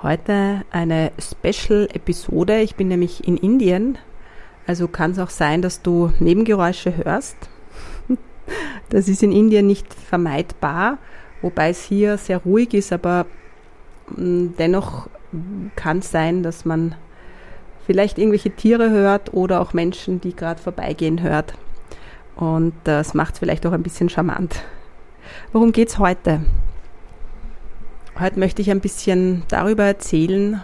Heute eine Special-Episode. Ich bin nämlich in Indien, also kann es auch sein, dass du Nebengeräusche hörst. Das ist in Indien nicht vermeidbar, wobei es hier sehr ruhig ist, aber mm, dennoch kann es sein, dass man vielleicht irgendwelche Tiere hört oder auch Menschen, die gerade vorbeigehen hört. Und das macht es vielleicht auch ein bisschen charmant. Worum geht es heute? Heute möchte ich ein bisschen darüber erzählen,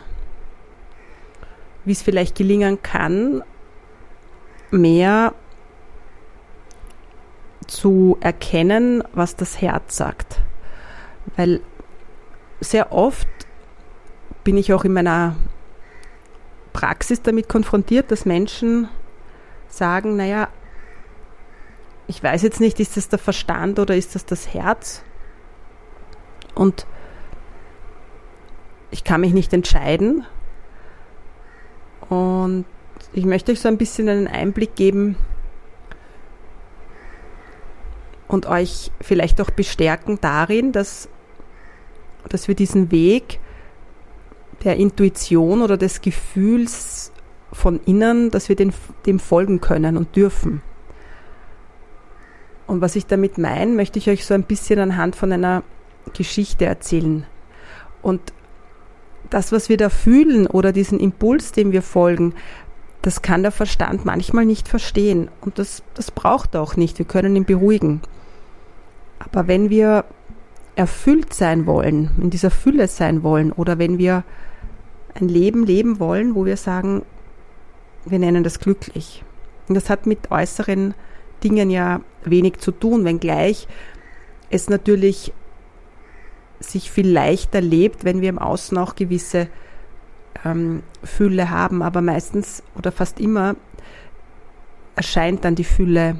wie es vielleicht gelingen kann, mehr zu erkennen, was das Herz sagt. Weil sehr oft bin ich auch in meiner Praxis damit konfrontiert, dass Menschen sagen, naja, ich weiß jetzt nicht, ist das der Verstand oder ist das das Herz? Und ich kann mich nicht entscheiden. Und ich möchte euch so ein bisschen einen Einblick geben und euch vielleicht auch bestärken darin, dass, dass wir diesen Weg der Intuition oder des Gefühls von innen, dass wir den, dem folgen können und dürfen. Und was ich damit meine, möchte ich euch so ein bisschen anhand von einer Geschichte erzählen. Und das, was wir da fühlen oder diesen Impuls, dem wir folgen, das kann der Verstand manchmal nicht verstehen. Und das, das braucht er auch nicht. Wir können ihn beruhigen. Aber wenn wir erfüllt sein wollen, in dieser Fülle sein wollen oder wenn wir ein Leben leben wollen, wo wir sagen, wir nennen das glücklich. Und das hat mit äußeren Dingen ja wenig zu tun, wenngleich es natürlich sich viel leichter lebt, wenn wir im Außen auch gewisse ähm, Fülle haben. Aber meistens oder fast immer erscheint dann die Fülle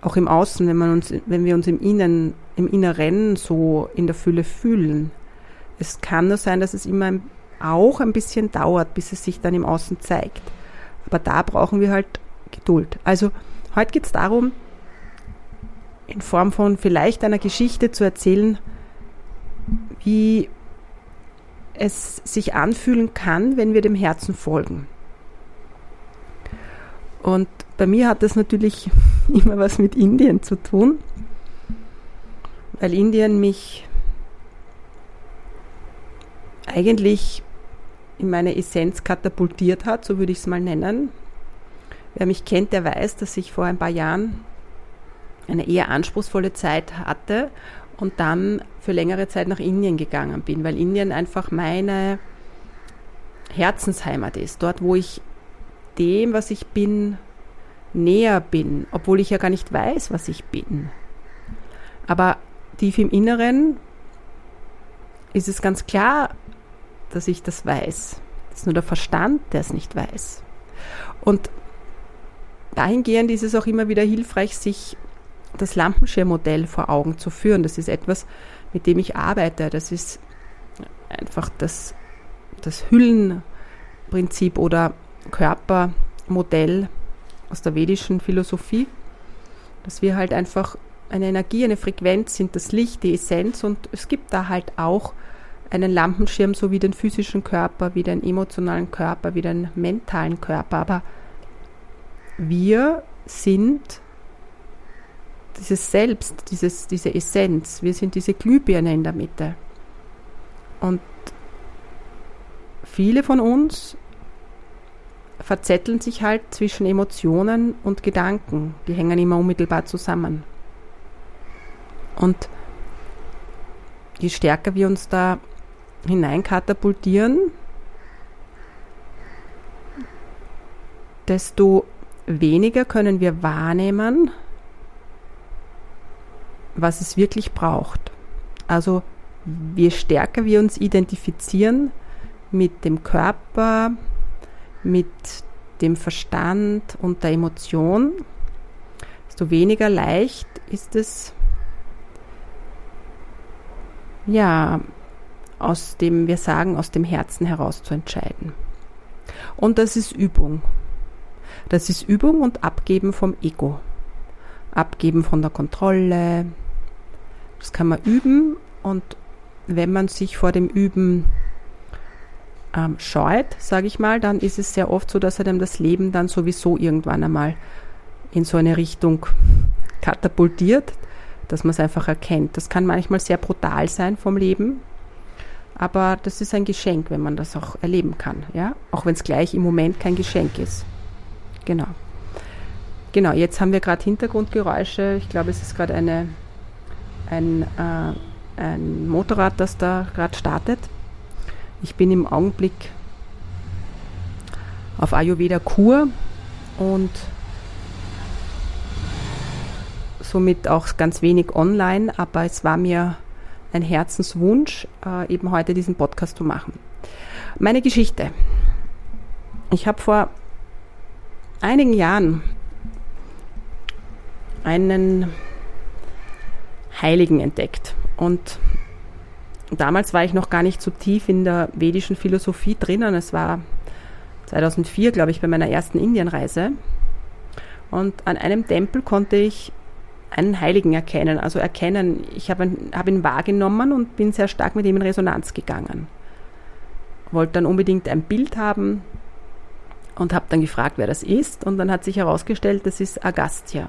auch im Außen, wenn, man uns, wenn wir uns im Innen, im Inneren so in der Fülle fühlen. Es kann nur sein, dass es immer auch ein bisschen dauert, bis es sich dann im Außen zeigt. Aber da brauchen wir halt Geduld. Also heute geht es darum, in Form von vielleicht einer Geschichte zu erzählen, wie es sich anfühlen kann, wenn wir dem Herzen folgen. Und bei mir hat das natürlich immer was mit Indien zu tun, weil Indien mich eigentlich in meine Essenz katapultiert hat, so würde ich es mal nennen. Wer mich kennt, der weiß, dass ich vor ein paar Jahren eine eher anspruchsvolle Zeit hatte und dann für längere Zeit nach Indien gegangen bin, weil Indien einfach meine Herzensheimat ist, dort wo ich dem, was ich bin, näher bin, obwohl ich ja gar nicht weiß, was ich bin. Aber tief im Inneren ist es ganz klar, dass ich das weiß. Das ist nur der Verstand, der es nicht weiß. Und dahingehend ist es auch immer wieder hilfreich, sich das Lampenschirmmodell vor Augen zu führen. Das ist etwas, mit dem ich arbeite. Das ist einfach das, das Hüllenprinzip oder Körpermodell aus der vedischen Philosophie, dass wir halt einfach eine Energie, eine Frequenz sind, das Licht, die Essenz und es gibt da halt auch einen Lampenschirm, so wie den physischen Körper, wie den emotionalen Körper, wie den mentalen Körper, aber wir sind dieses Selbst, dieses, diese Essenz, wir sind diese Glühbirne in der Mitte. Und viele von uns verzetteln sich halt zwischen Emotionen und Gedanken. Die hängen immer unmittelbar zusammen. Und je stärker wir uns da hineinkatapultieren, desto weniger können wir wahrnehmen, was es wirklich braucht. Also je stärker wir uns identifizieren mit dem Körper, mit dem Verstand und der Emotion, desto weniger leicht ist es, ja, aus dem, wir sagen, aus dem Herzen heraus zu entscheiden. Und das ist Übung. Das ist Übung und Abgeben vom Ego. Abgeben von der Kontrolle. Das kann man üben und wenn man sich vor dem Üben ähm, scheut, sage ich mal, dann ist es sehr oft so, dass einem das Leben dann sowieso irgendwann einmal in so eine Richtung katapultiert, dass man es einfach erkennt. Das kann manchmal sehr brutal sein vom Leben, aber das ist ein Geschenk, wenn man das auch erleben kann, ja, auch wenn es gleich im Moment kein Geschenk ist. Genau. Genau, jetzt haben wir gerade Hintergrundgeräusche. Ich glaube, es ist gerade eine, ein, äh, ein Motorrad, das da gerade startet. Ich bin im Augenblick auf Ayurveda Kur und somit auch ganz wenig online, aber es war mir ein Herzenswunsch, äh, eben heute diesen Podcast zu machen. Meine Geschichte. Ich habe vor einigen Jahren einen Heiligen entdeckt und damals war ich noch gar nicht so tief in der vedischen Philosophie drinnen. Es war 2004, glaube ich, bei meiner ersten Indienreise. Und an einem Tempel konnte ich einen Heiligen erkennen. Also erkennen, ich habe ihn, hab ihn wahrgenommen und bin sehr stark mit ihm in Resonanz gegangen. Wollte dann unbedingt ein Bild haben und habe dann gefragt, wer das ist. Und dann hat sich herausgestellt, das ist Agastya.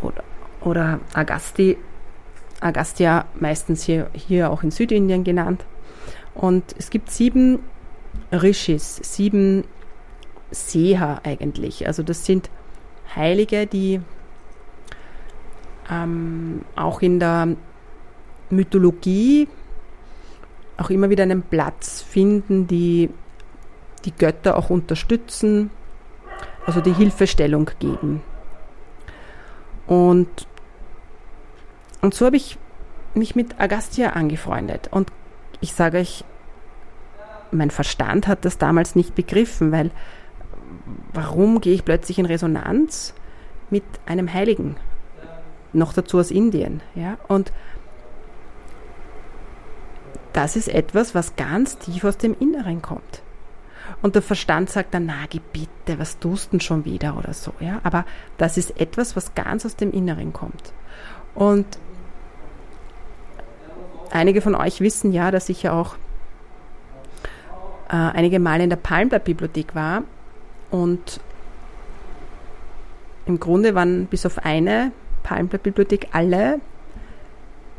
Oder, oder Agasti Agastya meistens hier, hier auch in Südindien genannt. Und es gibt sieben Rishis, sieben Seher eigentlich. Also das sind Heilige, die ähm, auch in der Mythologie auch immer wieder einen Platz finden, die die Götter auch unterstützen, also die Hilfestellung geben. Und und so habe ich mich mit Agastya angefreundet. Und ich sage euch, mein Verstand hat das damals nicht begriffen, weil warum gehe ich plötzlich in Resonanz mit einem Heiligen? Noch dazu aus Indien. Ja? Und das ist etwas, was ganz tief aus dem Inneren kommt. Und der Verstand sagt dann, na, bitte, was tust denn schon wieder oder so, ja. Aber das ist etwas, was ganz aus dem Inneren kommt. Und Einige von euch wissen ja, dass ich ja auch äh, einige Male in der Palmblatt-Bibliothek war und im Grunde waren bis auf eine Palmblatt-Bibliothek alle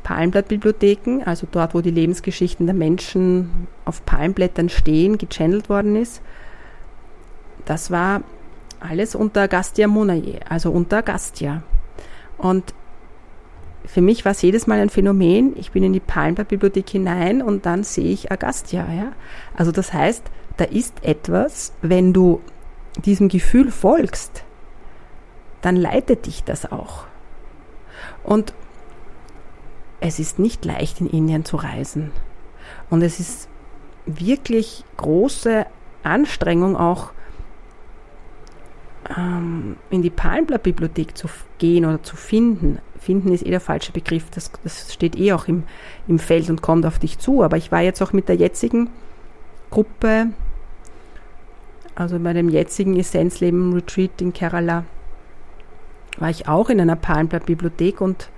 Palmblatt-Bibliotheken, also dort, wo die Lebensgeschichten der Menschen auf Palmblättern stehen, gechannelt worden ist. Das war alles unter Agastya Monaye, also unter Agastya. Und für mich war es jedes Mal ein Phänomen. Ich bin in die Palmblatt-Bibliothek hinein und dann sehe ich Agastya. Ja? Also das heißt, da ist etwas, wenn du diesem Gefühl folgst, dann leitet dich das auch. Und es ist nicht leicht, in Indien zu reisen. Und es ist wirklich große Anstrengung auch, ähm, in die Palmblatt-Bibliothek zu gehen oder zu finden. Finden ist eh der falsche Begriff, das, das steht eh auch im, im Feld und kommt auf dich zu. Aber ich war jetzt auch mit der jetzigen Gruppe, also bei dem jetzigen Essenzleben Retreat in Kerala, war ich auch in einer Palmblatt-Bibliothek und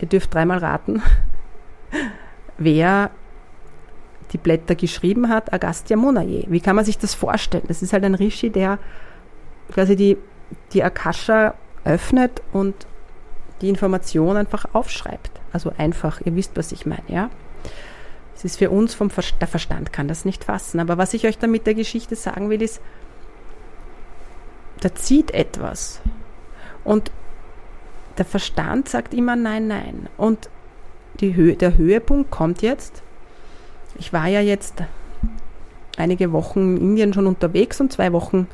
ihr dürft dreimal raten, wer die Blätter geschrieben hat, Agastya Monaye. Wie kann man sich das vorstellen? Das ist halt ein Rishi, der quasi die, die Akasha öffnet und die Information einfach aufschreibt. Also einfach, ihr wisst, was ich meine, ja. Es ist für uns vom Ver der Verstand kann das nicht fassen. Aber was ich euch damit der Geschichte sagen will, ist, da zieht etwas. Und der Verstand sagt immer nein, nein. Und Höhe, der Höhepunkt kommt jetzt. Ich war ja jetzt einige Wochen in Indien schon unterwegs und zwei Wochen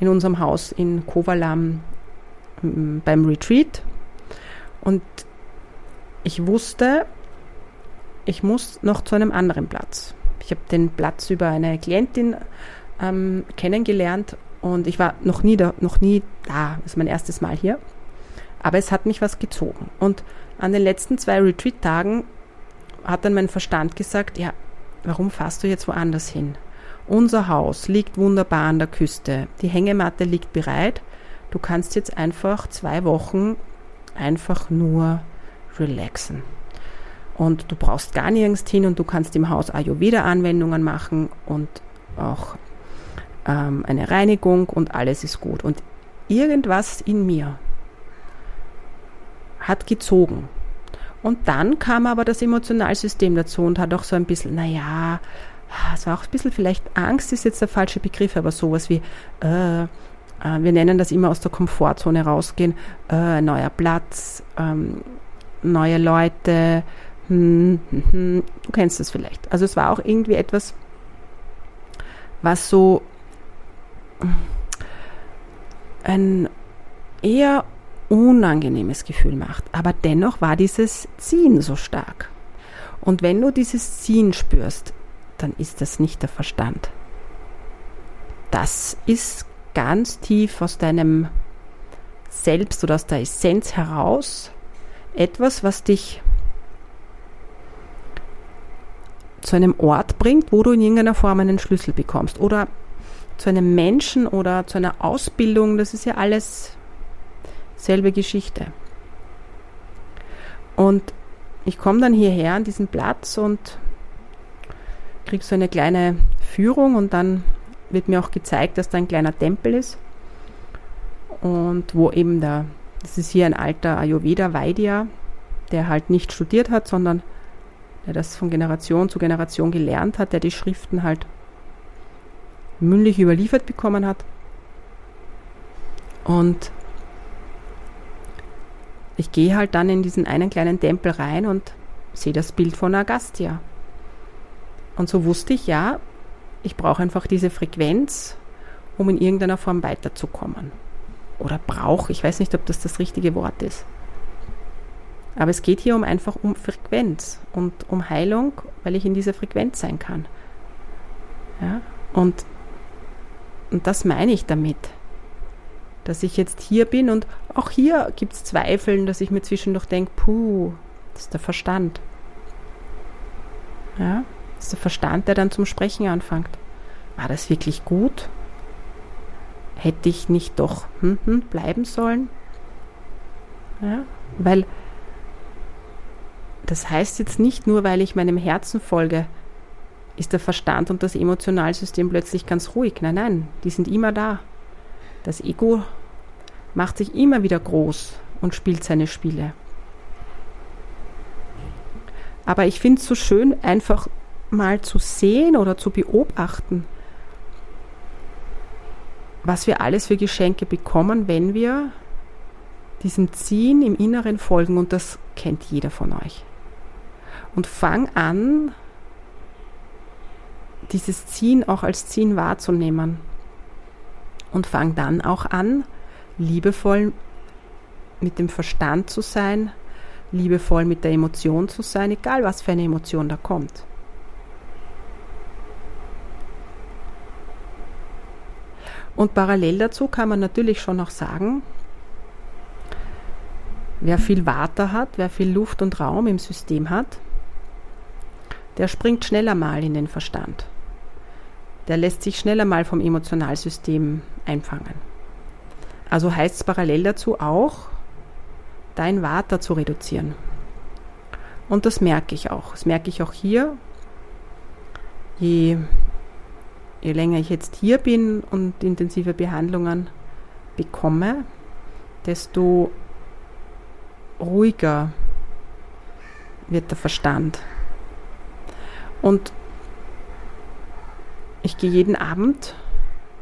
in unserem Haus in Kovalam beim Retreat. Und ich wusste, ich muss noch zu einem anderen Platz. Ich habe den Platz über eine Klientin ähm, kennengelernt und ich war noch nie da, noch nie da. Das ist mein erstes Mal hier. Aber es hat mich was gezogen. Und an den letzten zwei Retreat-Tagen hat dann mein Verstand gesagt, ja, warum fährst du jetzt woanders hin? Unser Haus liegt wunderbar an der Küste. Die Hängematte liegt bereit. Du kannst jetzt einfach zwei Wochen einfach nur relaxen. Und du brauchst gar nirgends hin und du kannst im Haus Ayurveda-Anwendungen machen und auch ähm, eine Reinigung und alles ist gut. Und irgendwas in mir hat gezogen. Und dann kam aber das Emotionalsystem dazu und hat auch so ein bisschen, naja, es war auch ein bisschen vielleicht Angst ist jetzt der falsche Begriff, aber sowas wie, äh, wir nennen das immer aus der Komfortzone rausgehen, äh, neuer Platz, ähm, neue Leute, hm, hm, hm, du kennst das vielleicht. Also es war auch irgendwie etwas, was so ein eher unangenehmes Gefühl macht. Aber dennoch war dieses Ziehen so stark. Und wenn du dieses Ziehen spürst, dann ist das nicht der Verstand. Das ist ganz tief aus deinem Selbst oder aus der Essenz heraus etwas, was dich zu einem Ort bringt, wo du in irgendeiner Form einen Schlüssel bekommst. Oder zu einem Menschen oder zu einer Ausbildung, das ist ja alles selbe Geschichte. Und ich komme dann hierher an diesen Platz und kriege so eine kleine Führung und dann wird mir auch gezeigt, dass da ein kleiner Tempel ist und wo eben da, das ist hier ein alter Ayurveda Vaidya, der halt nicht studiert hat, sondern der das von Generation zu Generation gelernt hat, der die Schriften halt mündlich überliefert bekommen hat. Und ich gehe halt dann in diesen einen kleinen Tempel rein und sehe das Bild von Agastya. Und so wusste ich, ja, ich brauche einfach diese Frequenz, um in irgendeiner Form weiterzukommen. Oder brauche, ich weiß nicht, ob das das richtige Wort ist. Aber es geht hier um einfach um Frequenz und um Heilung, weil ich in dieser Frequenz sein kann. Ja? Und, und das meine ich damit dass ich jetzt hier bin und auch hier gibt es Zweifeln, dass ich mir zwischendurch denke, puh, das ist der Verstand. Ja, das ist der Verstand, der dann zum Sprechen anfängt. War das wirklich gut? Hätte ich nicht doch hm, hm, bleiben sollen? Ja, weil das heißt jetzt nicht nur, weil ich meinem Herzen folge, ist der Verstand und das Emotionalsystem plötzlich ganz ruhig. Nein, nein, die sind immer da. Das Ego macht sich immer wieder groß und spielt seine Spiele. Aber ich finde es so schön, einfach mal zu sehen oder zu beobachten, was wir alles für Geschenke bekommen, wenn wir diesem Ziehen im Inneren folgen. Und das kennt jeder von euch. Und fang an, dieses Ziehen auch als Ziehen wahrzunehmen. Und fang dann auch an, liebevoll mit dem Verstand zu sein, liebevoll mit der Emotion zu sein, egal was für eine Emotion da kommt. Und parallel dazu kann man natürlich schon auch sagen, wer viel Water hat, wer viel Luft und Raum im System hat, der springt schneller mal in den Verstand. Der lässt sich schneller mal vom Emotionalsystem einfangen. Also heißt es parallel dazu auch, dein Water zu reduzieren. Und das merke ich auch. Das merke ich auch hier. Je, je länger ich jetzt hier bin und intensive Behandlungen bekomme, desto ruhiger wird der Verstand. Und ich gehe jeden Abend,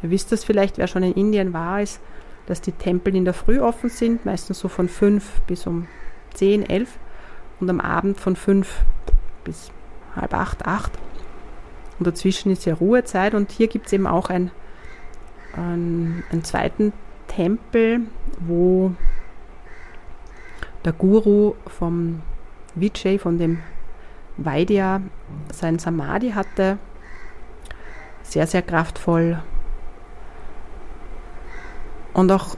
ihr wisst das vielleicht, wer schon in Indien war, ist dass die Tempel in der Früh offen sind, meistens so von 5 bis um 10, 11 und am Abend von 5 bis halb 8, 8. Und dazwischen ist ja Ruhezeit und hier gibt es eben auch ein, ein, einen zweiten Tempel, wo der Guru vom Vijay, von dem Vaidya, sein Samadhi hatte. Sehr, sehr kraftvoll. Und auch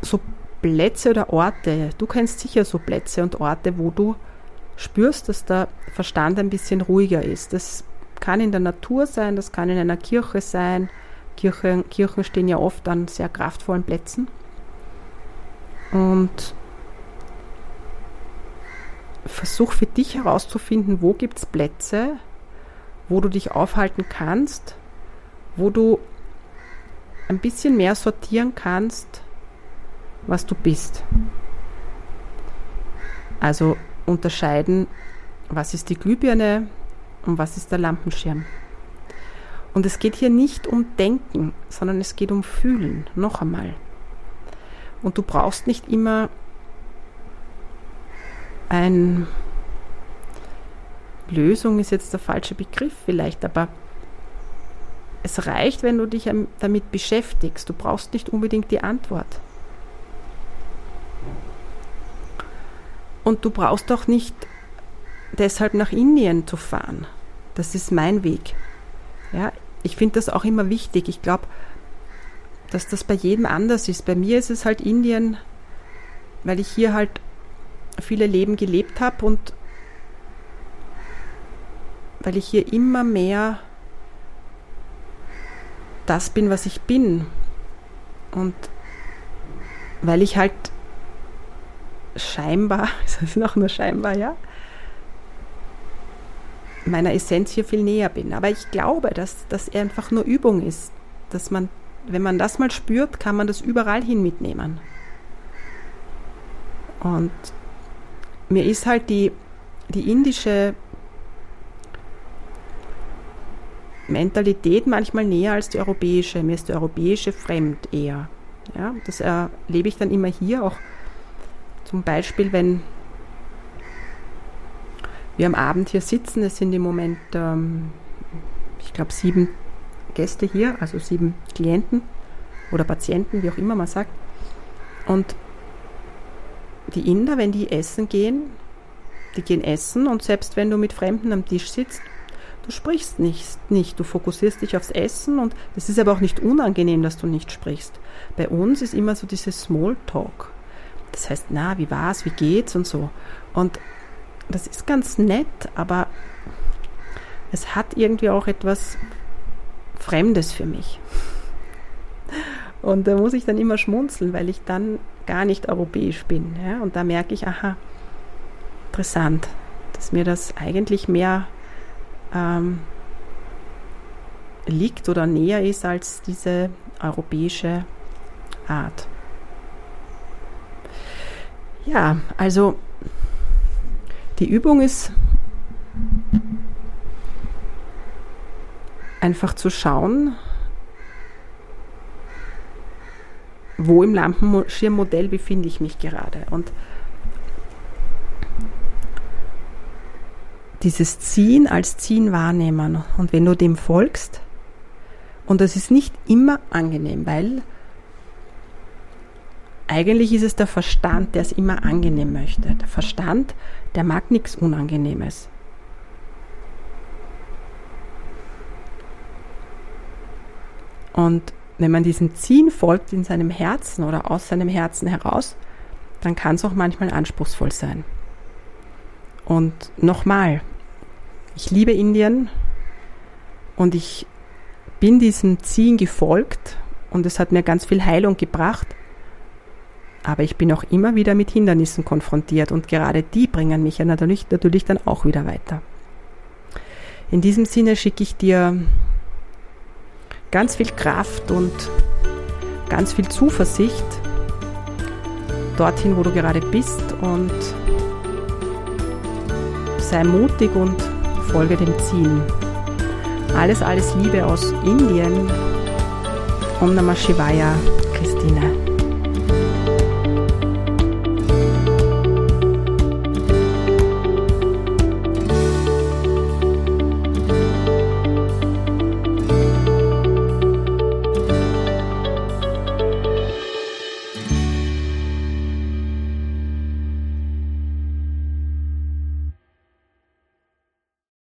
so Plätze oder Orte, du kennst sicher so Plätze und Orte, wo du spürst, dass der Verstand ein bisschen ruhiger ist. Das kann in der Natur sein, das kann in einer Kirche sein. Kirche, Kirchen stehen ja oft an sehr kraftvollen Plätzen. Und versuch für dich herauszufinden, wo gibt es Plätze, wo du dich aufhalten kannst, wo du ein bisschen mehr sortieren kannst, was du bist. Also unterscheiden, was ist die Glühbirne und was ist der Lampenschirm. Und es geht hier nicht um Denken, sondern es geht um Fühlen, noch einmal. Und du brauchst nicht immer ein Lösung ist jetzt der falsche Begriff vielleicht, aber es reicht, wenn du dich damit beschäftigst. Du brauchst nicht unbedingt die Antwort. Und du brauchst auch nicht deshalb nach Indien zu fahren. Das ist mein Weg. Ja, ich finde das auch immer wichtig. Ich glaube, dass das bei jedem anders ist. Bei mir ist es halt Indien, weil ich hier halt viele Leben gelebt habe und weil ich hier immer mehr das bin, was ich bin. Und weil ich halt scheinbar, ist das noch nur scheinbar, ja, meiner Essenz hier viel näher bin. Aber ich glaube, dass das einfach nur Übung ist, dass man, wenn man das mal spürt, kann man das überall hin mitnehmen. Und mir ist halt die, die indische Mentalität manchmal näher als die europäische. Mir ist die europäische fremd eher. Ja, das erlebe ich dann immer hier auch zum Beispiel, wenn wir am Abend hier sitzen. Es sind im Moment, ähm, ich glaube, sieben Gäste hier, also sieben Klienten oder Patienten, wie auch immer man sagt. Und die Inder, wenn die essen gehen, die gehen essen und selbst wenn du mit Fremden am Tisch sitzt, du sprichst nicht, nicht, du fokussierst dich aufs Essen und es ist aber auch nicht unangenehm, dass du nicht sprichst. Bei uns ist immer so dieses Smalltalk. Das heißt, na, wie war's, wie geht's und so. Und das ist ganz nett, aber es hat irgendwie auch etwas Fremdes für mich. Und da muss ich dann immer schmunzeln, weil ich dann gar nicht europäisch bin. Ja? Und da merke ich, aha, interessant, dass mir das eigentlich mehr ähm, liegt oder näher ist als diese europäische Art. Ja, also die Übung ist einfach zu schauen, wo im Lampenschirmmodell befinde ich mich gerade. Und dieses Ziehen als Ziehen wahrnehmen. Und wenn du dem folgst, und das ist nicht immer angenehm, weil eigentlich ist es der Verstand, der es immer angenehm möchte. Der Verstand, der mag nichts Unangenehmes. Und wenn man diesem Ziehen folgt in seinem Herzen oder aus seinem Herzen heraus, dann kann es auch manchmal anspruchsvoll sein. Und nochmal, ich liebe Indien und ich bin diesem Ziehen gefolgt und es hat mir ganz viel Heilung gebracht. Aber ich bin auch immer wieder mit Hindernissen konfrontiert und gerade die bringen mich ja natürlich, natürlich dann auch wieder weiter. In diesem Sinne schicke ich dir ganz viel Kraft und ganz viel Zuversicht dorthin, wo du gerade bist und sei mutig und folge dem Ziel. Alles, alles Liebe aus Indien. Om Namah Shivaya, Christine.